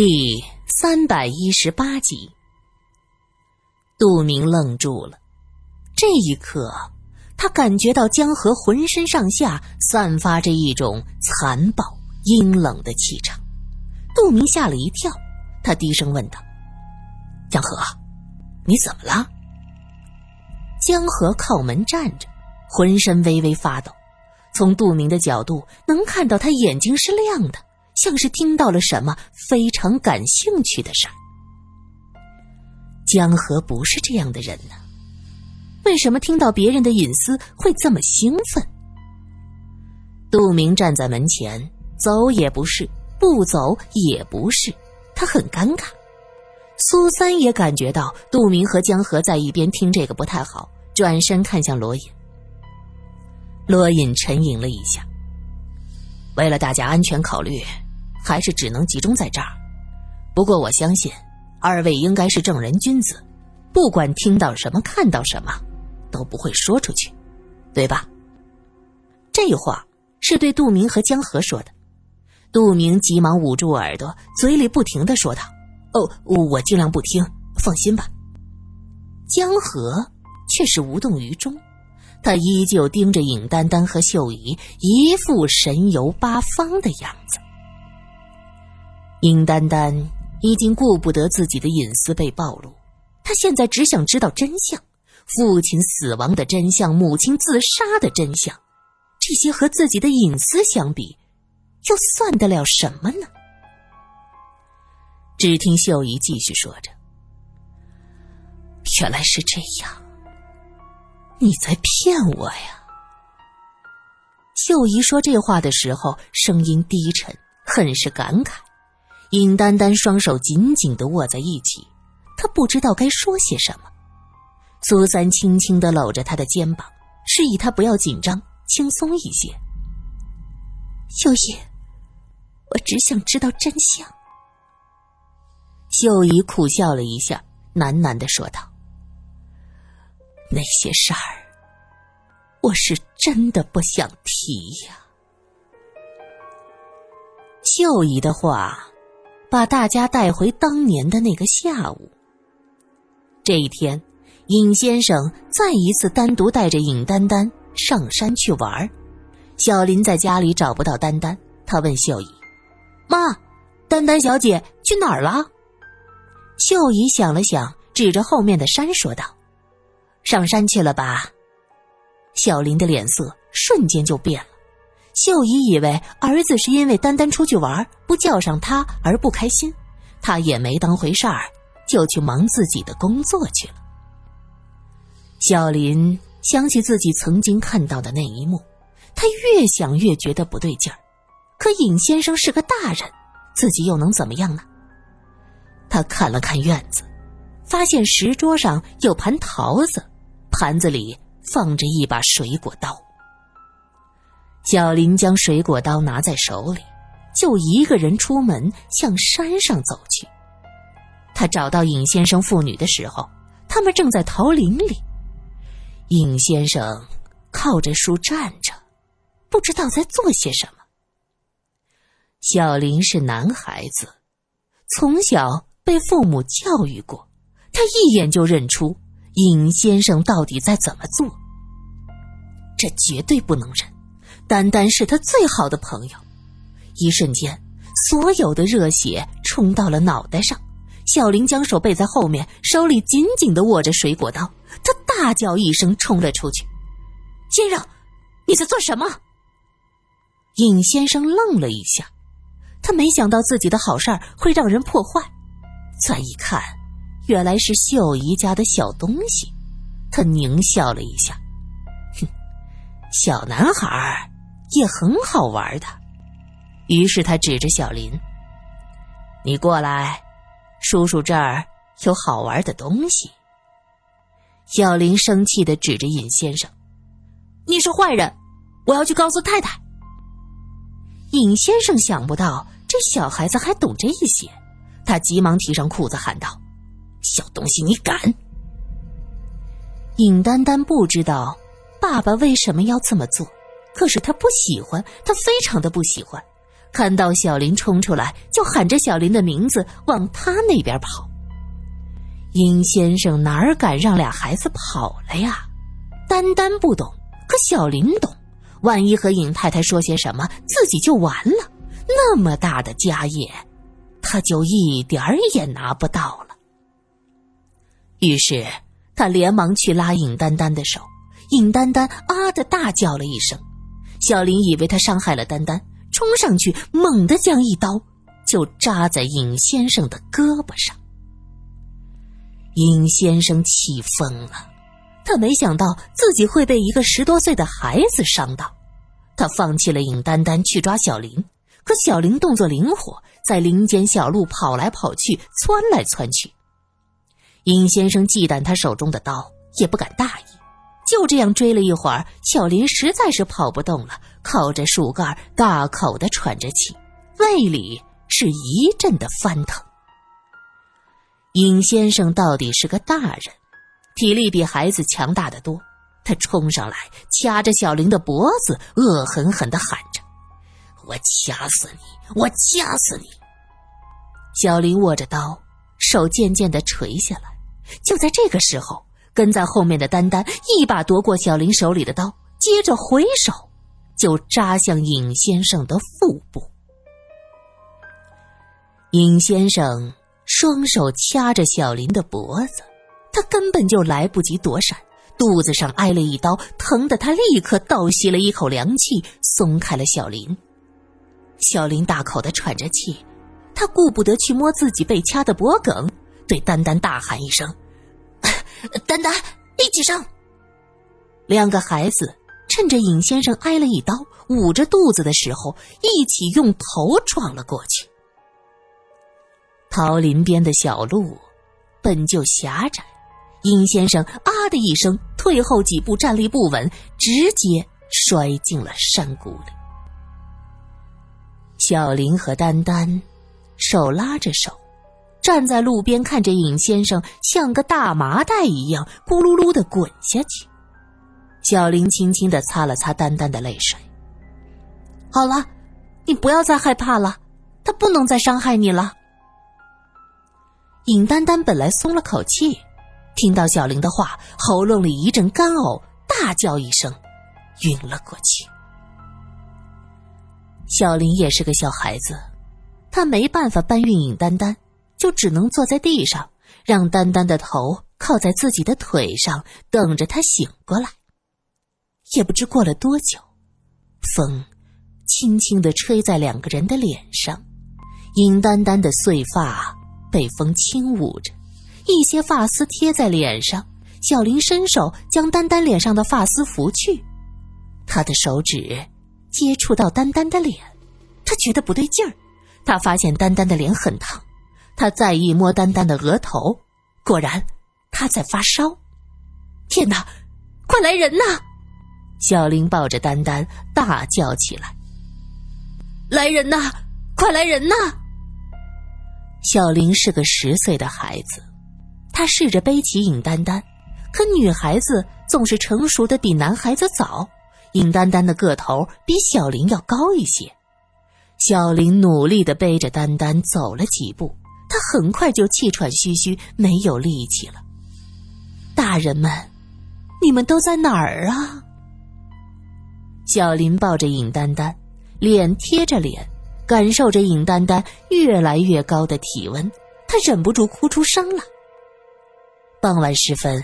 第三百一十八集，杜明愣住了。这一刻，他感觉到江河浑身上下散发着一种残暴阴冷的气场。杜明吓了一跳，他低声问道：“江河，你怎么了？”江河靠门站着，浑身微微发抖。从杜明的角度能看到他眼睛是亮的，像是听到了什么非常感兴趣的事儿。江河不是这样的人呢，为什么听到别人的隐私会这么兴奋？杜明站在门前，走也不是，不走也不是，他很尴尬。苏三也感觉到杜明和江河在一边听这个不太好，转身看向罗隐。罗隐沉吟了一下，为了大家安全考虑，还是只能集中在这儿。不过我相信，二位应该是正人君子，不管听到什么、看到什么，都不会说出去，对吧？这话是对杜明和江河说的。杜明急忙捂住耳朵，嘴里不停的说道：“哦，我尽量不听，放心吧。”江河却是无动于衷。他依旧盯着尹丹丹和秀姨，一副神游八方的样子。尹丹丹已经顾不得自己的隐私被暴露，她现在只想知道真相：父亲死亡的真相，母亲自杀的真相。这些和自己的隐私相比，又算得了什么呢？只听秀姨继续说着：“原来是这样。”你在骗我呀！秀姨说这话的时候，声音低沉，很是感慨。尹丹丹双手紧紧的握在一起，她不知道该说些什么。苏三轻轻的搂着她的肩膀，示意她不要紧张，轻松一些。秀姨，我只想知道真相。秀姨苦笑了一下，喃喃的说道。那些事儿，我是真的不想提呀。秀姨的话，把大家带回当年的那个下午。这一天，尹先生再一次单独带着尹丹丹上山去玩小林在家里找不到丹丹，他问秀姨：“妈，丹丹小姐去哪儿了？”秀姨想了想，指着后面的山说道。上山去了吧？小林的脸色瞬间就变了。秀姨以为儿子是因为丹丹出去玩不叫上他而不开心，她也没当回事儿，就去忙自己的工作去了。小林想起自己曾经看到的那一幕，他越想越觉得不对劲儿。可尹先生是个大人，自己又能怎么样呢？他看了看院子，发现石桌上有盘桃子。盘子里放着一把水果刀。小林将水果刀拿在手里，就一个人出门向山上走去。他找到尹先生父女的时候，他们正在桃林里。尹先生靠着树站着，不知道在做些什么。小林是男孩子，从小被父母教育过，他一眼就认出。尹先生到底在怎么做？这绝对不能忍！丹丹是他最好的朋友。一瞬间，所有的热血冲到了脑袋上。小林将手背在后面，手里紧紧的握着水果刀。他大叫一声，冲了出去：“先生，你在做什么？”尹先生愣了一下，他没想到自己的好事儿会让人破坏。再一看。原来是秀姨家的小东西，他狞笑了一下，哼，小男孩也很好玩的。于是他指着小林：“你过来，叔叔这儿有好玩的东西。”小林生气的指着尹先生：“你是坏人，我要去告诉太太。”尹先生想不到这小孩子还懂这些，他急忙提上裤子喊道。小东西，你敢！尹丹丹不知道爸爸为什么要这么做，可是他不喜欢，他非常的不喜欢，看到小林冲出来，就喊着小林的名字往他那边跑。殷先生哪敢让俩孩子跑了呀？丹丹不懂，可小林懂。万一和尹太太说些什么，自己就完了。那么大的家业，他就一点儿也拿不到了。于是他连忙去拉尹丹丹的手，尹丹丹啊的大叫了一声。小林以为他伤害了丹丹，冲上去猛地将一刀就扎在尹先生的胳膊上。尹先生气疯了，他没想到自己会被一个十多岁的孩子伤到，他放弃了尹丹丹去抓小林。可小林动作灵活，在林间小路跑来跑去，窜来窜去。尹先生忌惮他手中的刀，也不敢大意。就这样追了一会儿，小林实在是跑不动了，靠着树干大口的喘着气，胃里是一阵的翻腾。尹先生到底是个大人，体力比孩子强大的多。他冲上来，掐着小林的脖子，恶狠狠的喊着。我掐死你！我掐死你！小林握着刀，手渐渐的垂下来。就在这个时候，跟在后面的丹丹一把夺过小林手里的刀，接着回手就扎向尹先生的腹部。尹先生双手掐着小林的脖子，他根本就来不及躲闪，肚子上挨了一刀，疼得他立刻倒吸了一口凉气，松开了小林。小林大口的喘着气，他顾不得去摸自己被掐的脖梗，对丹丹大喊一声：“丹丹，一起上！”两个孩子趁着尹先生挨了一刀，捂着肚子的时候，一起用头撞了过去。桃林边的小路本就狭窄，尹先生啊的一声，退后几步，站立不稳，直接摔进了山谷里。小林和丹丹手拉着手，站在路边看着尹先生像个大麻袋一样咕噜噜的滚下去。小林轻轻的擦了擦丹丹的泪水。好了，你不要再害怕了，他不能再伤害你了。尹丹丹本来松了口气，听到小林的话，喉咙里一阵干呕，大叫一声，晕了过去。小林也是个小孩子，他没办法搬运尹丹丹，就只能坐在地上，让丹丹的头靠在自己的腿上，等着他醒过来。也不知过了多久，风轻轻的吹在两个人的脸上，尹丹丹的碎发被风轻舞着，一些发丝贴在脸上。小林伸手将丹丹脸上的发丝拂去，他的手指。接触到丹丹的脸，他觉得不对劲儿。他发现丹丹的脸很烫，他再一摸丹丹的额头，果然他在发烧。天哪，快来人呐！小林抱着丹丹大叫起来：“来人呐，快来人呐！”小林是个十岁的孩子，他试着背起尹丹丹，可女孩子总是成熟的比男孩子早。尹丹丹的个头比小林要高一些，小林努力的背着丹丹走了几步，他很快就气喘吁吁，没有力气了。大人们，你们都在哪儿啊？小林抱着尹丹丹，脸贴着脸，感受着尹丹丹越来越高的体温，他忍不住哭出声了。傍晚时分，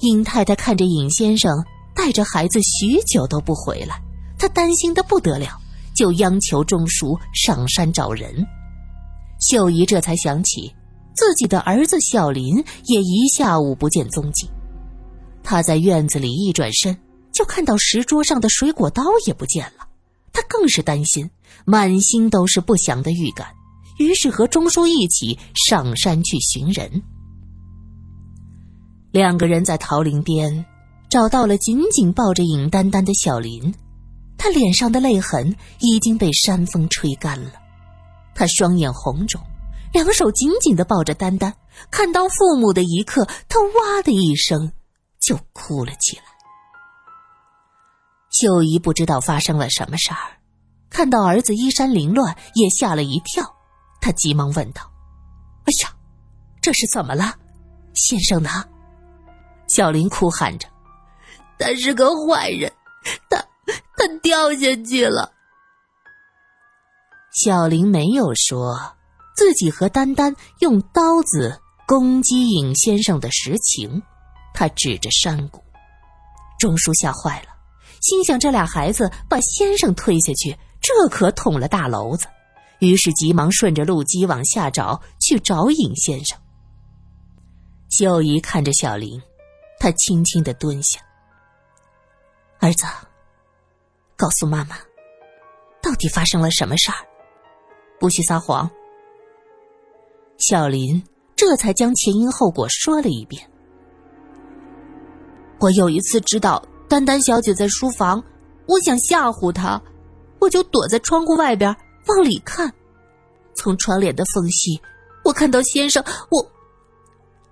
尹太太看着尹先生。带着孩子许久都不回来，她担心的不得了，就央求钟叔上山找人。秀姨这才想起自己的儿子小林也一下午不见踪迹。他在院子里一转身，就看到石桌上的水果刀也不见了，他更是担心，满心都是不祥的预感，于是和钟叔一起上山去寻人。两个人在桃林边。找到了紧紧抱着尹丹丹的小林，他脸上的泪痕已经被山风吹干了。他双眼红肿，两手紧紧的抱着丹丹。看到父母的一刻，他哇的一声就哭了起来。秀姨不知道发生了什么事儿，看到儿子衣衫凌乱，也吓了一跳。他急忙问道：“哎呀，这是怎么了？先生呢？”小林哭喊着：“他是个坏人，他他掉下去了。”小林没有说自己和丹丹用刀子攻击尹先生的实情，他指着山谷。钟叔吓坏了，心想这俩孩子把先生推下去，这可捅了大娄子，于是急忙顺着路基往下找，去找尹先生。秀姨看着小林，她轻轻的蹲下：“儿子，告诉妈妈，到底发生了什么事儿？不许撒谎。”小林这才将前因后果说了一遍。我有一次知道丹丹小姐在书房，我想吓唬她，我就躲在窗户外边往里看。从窗帘的缝隙，我看到先生，我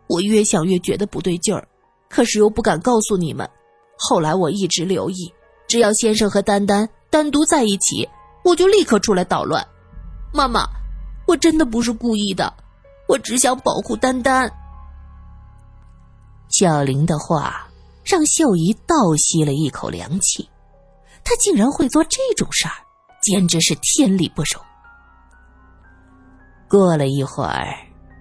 我越想越觉得不对劲儿，可是又不敢告诉你们。后来我一直留意，只要先生和丹丹单独在一起，我就立刻出来捣乱。妈妈，我真的不是故意的，我只想保护丹丹。小林的话。让秀姨倒吸了一口凉气，她竟然会做这种事儿，简直是天理不容。过了一会儿，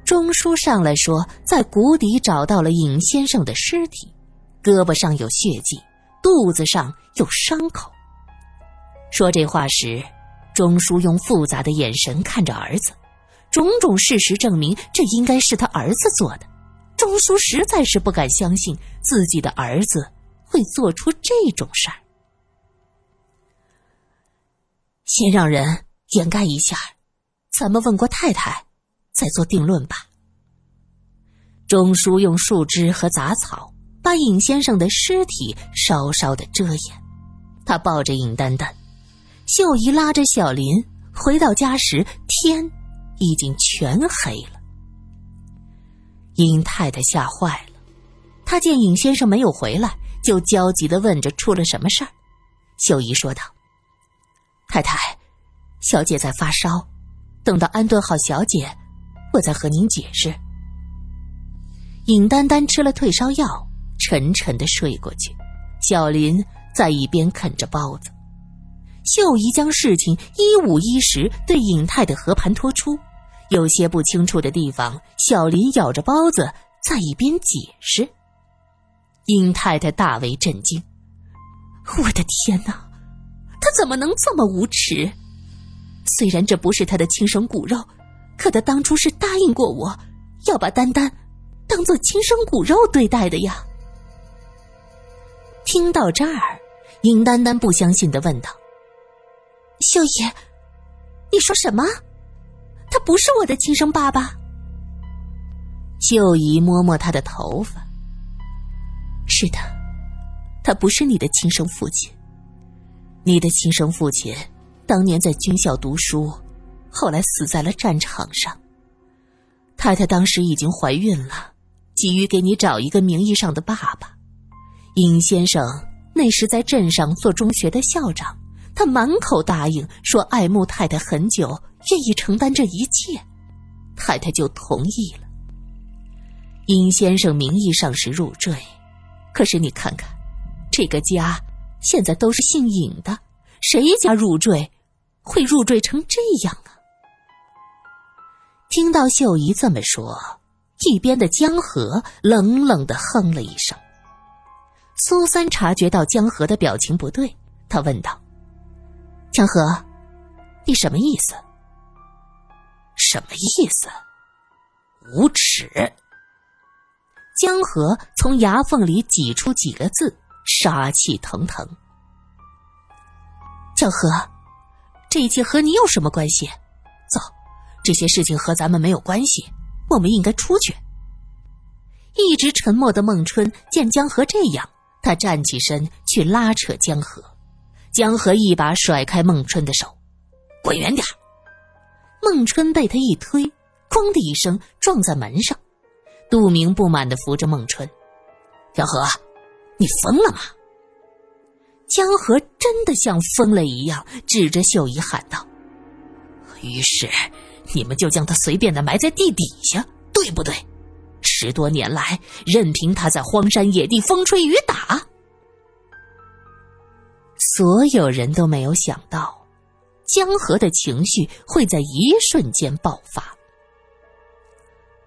钟叔上来说，在谷底找到了尹先生的尸体，胳膊上有血迹，肚子上有伤口。说这话时，钟叔用复杂的眼神看着儿子，种种事实证明，这应该是他儿子做的。钟叔实在是不敢相信自己的儿子会做出这种事儿。先让人掩盖一下，咱们问过太太，再做定论吧。钟叔用树枝和杂草把尹先生的尸体稍稍的遮掩，他抱着尹丹丹，秀姨拉着小林回到家时，天已经全黑了。尹太太吓坏了，她见尹先生没有回来，就焦急的问着出了什么事儿。秀姨说道：“太太，小姐在发烧，等到安顿好小姐，我再和您解释。”尹丹丹吃了退烧药，沉沉的睡过去。小林在一边啃着包子。秀姨将事情一五一十对尹太太和盘托出。有些不清楚的地方，小林咬着包子在一边解释。尹太太大为震惊：“我的天哪，他怎么能这么无耻？虽然这不是他的亲生骨肉，可他当初是答应过我，要把丹丹当做亲生骨肉对待的呀。”听到这儿，殷丹丹不相信的问道：“秀姨，你说什么？”他不是我的亲生爸爸。秀姨摸摸他的头发。是的，他不是你的亲生父亲。你的亲生父亲当年在军校读书，后来死在了战场上。太太当时已经怀孕了，急于给你找一个名义上的爸爸。尹先生那时在镇上做中学的校长，他满口答应说爱慕太太很久。愿意承担这一切，太太就同意了。殷先生名义上是入赘，可是你看看，这个家现在都是姓尹的，谁家入赘会入赘成这样啊？听到秀姨这么说，一边的江河冷冷的哼了一声。苏三察觉到江河的表情不对，他问道：“江河，你什么意思？”什么意思？无耻！江河从牙缝里挤出几个字，杀气腾腾。江河，这一切和你有什么关系？走，这些事情和咱们没有关系，我们应该出去。一直沉默的孟春见江河这样，他站起身去拉扯江河，江河一把甩开孟春的手，滚远点。孟春被他一推，哐的一声撞在门上。杜明不满的扶着孟春：“江河，你疯了吗？”江河真的像疯了一样，指着秀姨喊道：“于是，你们就将他随便的埋在地底下，对不对？十多年来，任凭他在荒山野地风吹雨打。”所有人都没有想到，江河的情绪会在一瞬间爆发。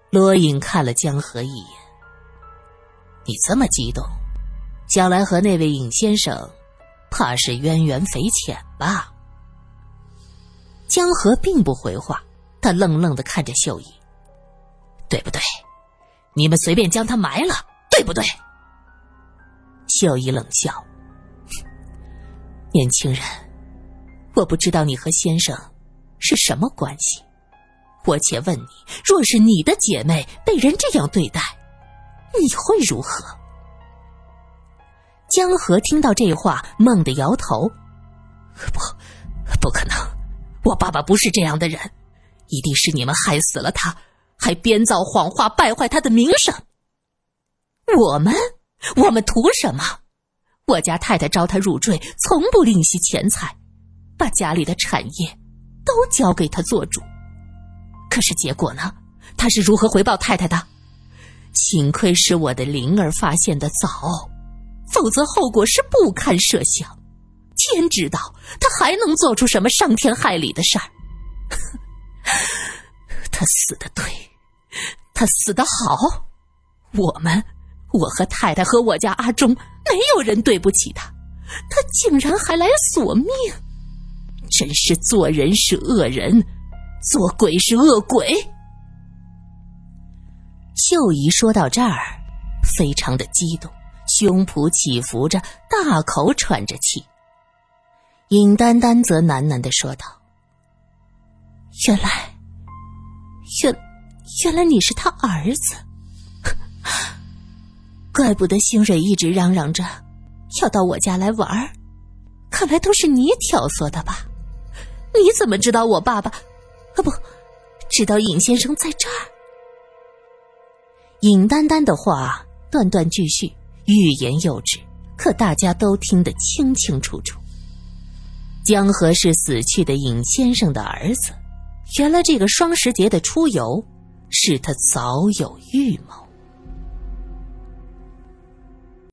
罗隐看了江河一眼：“你这么激动，将来和那位尹先生……”怕是渊源匪浅吧？江河并不回话，他愣愣的看着秀姨，对不对？你们随便将他埋了，对不对？秀姨冷笑：“年轻人，我不知道你和先生是什么关系。我且问你，若是你的姐妹被人这样对待，你会如何？”江河听到这话，猛地摇头：“不，不可能！我爸爸不是这样的人，一定是你们害死了他，还编造谎话败坏他的名声。我们，我们图什么？我家太太招他入赘，从不吝惜钱财，把家里的产业都交给他做主。可是结果呢？他是如何回报太太的？幸亏是我的灵儿发现的早。”否则后果是不堪设想，天知道他还能做出什么伤天害理的事儿。他死的对，他死的好。我们，我和太太和我家阿忠，没有人对不起他，他竟然还来索命，真是做人是恶人，做鬼是恶鬼。秀姨说到这儿，非常的激动。胸脯起伏着，大口喘着气。尹丹丹则喃喃的说道：“原来，原原来你是他儿子，怪不得星蕊一直嚷嚷着要到我家来玩儿，看来都是你挑唆的吧？你怎么知道我爸爸？啊，不知道尹先生在这儿？”尹丹丹的话断断续续。欲言又止，可大家都听得清清楚楚。江河是死去的尹先生的儿子，原来这个双十节的出游，是他早有预谋。